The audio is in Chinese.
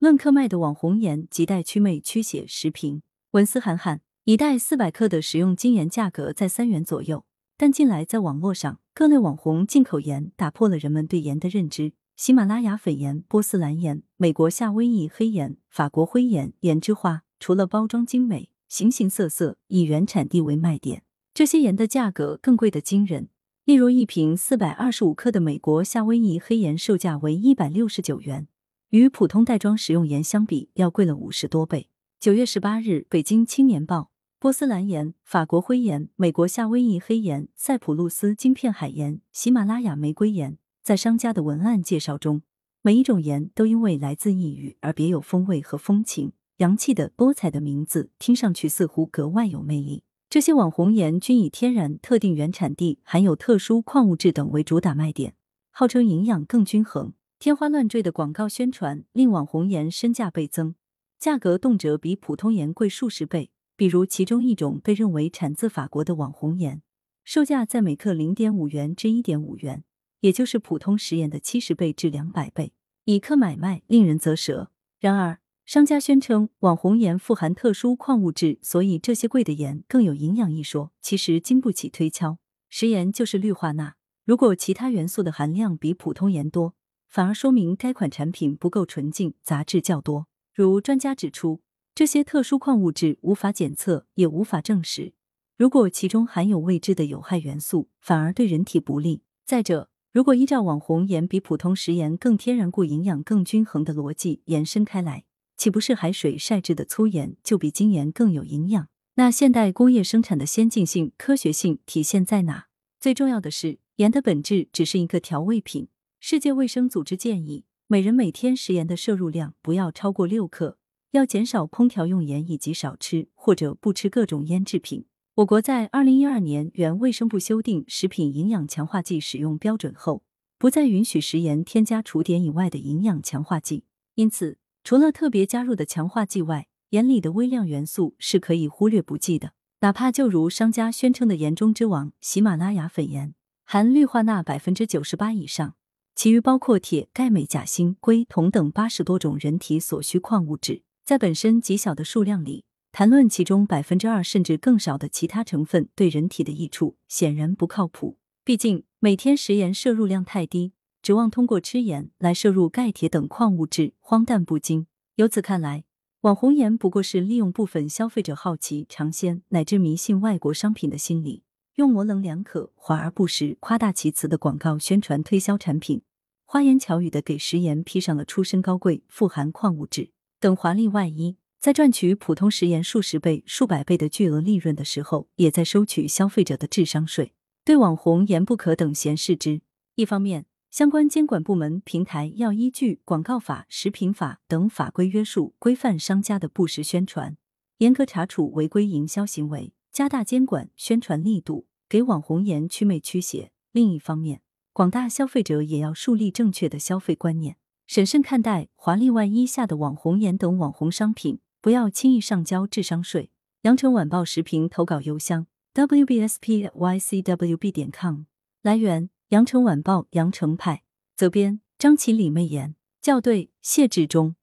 论克卖的网红盐亟待祛魅驱血食品。文思涵涵，一袋四百克的食用精盐价格在三元左右，但近来在网络上，各类网红进口盐打破了人们对盐的认知。喜马拉雅粉盐、波斯蓝盐、美国夏威夷黑盐、法国灰盐、盐之花，除了包装精美、形形色色，以原产地为卖点，这些盐的价格更贵的惊人。例如，一瓶四百二十五克的美国夏威夷黑盐售价为一百六十九元，与普通袋装食用盐相比，要贵了五十多倍。九月十八日，北京青年报：波斯蓝盐、法国灰盐、美国夏威夷黑盐、塞浦路斯晶片海盐、喜马拉雅玫瑰盐。在商家的文案介绍中，每一种盐都因为来自异域而别有风味和风情，洋气的、多彩的名字听上去似乎格外有魅力。这些网红盐均以天然、特定原产地、含有特殊矿物质等为主打卖点，号称营养更均衡。天花乱坠的广告宣传令网红盐身价倍增，价格动辄比普通盐贵数十倍。比如其中一种被认为产自法国的网红盐，售价在每克零点五元至一点五元。也就是普通食盐的七十倍至两百倍，以克买卖，令人啧舌。然而，商家宣称网红盐富含特殊矿物质，所以这些贵的盐更有营养一说，其实经不起推敲。食盐就是氯化钠，如果其他元素的含量比普通盐多，反而说明该款产品不够纯净，杂质较多。如专家指出，这些特殊矿物质无法检测，也无法证实。如果其中含有未知的有害元素，反而对人体不利。再者，如果依照网红盐比普通食盐更天然故营养更均衡的逻辑延伸开来，岂不是海水晒制的粗盐就比精盐更有营养？那现代工业生产的先进性、科学性体现在哪？最重要的是，盐的本质只是一个调味品。世界卫生组织建议，每人每天食盐的摄入量不要超过六克，要减少烹调用盐以及少吃或者不吃各种腌制品。我国在二零一二年原卫生部修订食品营养强化剂使用标准后，不再允许食盐添加除碘以外的营养强化剂。因此，除了特别加入的强化剂外，盐里的微量元素是可以忽略不计的。哪怕就如商家宣称的“盐中之王”喜马拉雅粉盐，含氯化钠百分之九十八以上，其余包括铁、钙、镁、钾、锌、硅、铜等八十多种人体所需矿物质，在本身极小的数量里。谈论其中百分之二甚至更少的其他成分对人体的益处，显然不靠谱。毕竟每天食盐摄入量太低，指望通过吃盐来摄入钙、铁等矿物质，荒诞不经。由此看来，网红盐不过是利用部分消费者好奇、尝鲜乃至迷信外国商品的心理，用模棱两可、华而不实、夸大其词的广告宣传推销产品，花言巧语的给食盐披上了出身高贵、富含矿物质等华丽外衣。在赚取普通食盐数十倍、数百倍的巨额利润的时候，也在收取消费者的智商税。对网红言不可等闲视之。一方面，相关监管部门平台要依据广告法、食品法等法规约束规范商家的不实宣传，严格查处违规营销行为，加大监管宣传力度，给网红盐驱魅驱邪。另一方面，广大消费者也要树立正确的消费观念，审慎看待华丽外衣下的网红盐等网红商品。不要轻易上交智商税。羊城晚报时评投稿邮箱：wbspycwb 点 com。来源：羊城晚报羊城派。责编：张起李媚妍。校对：谢志忠。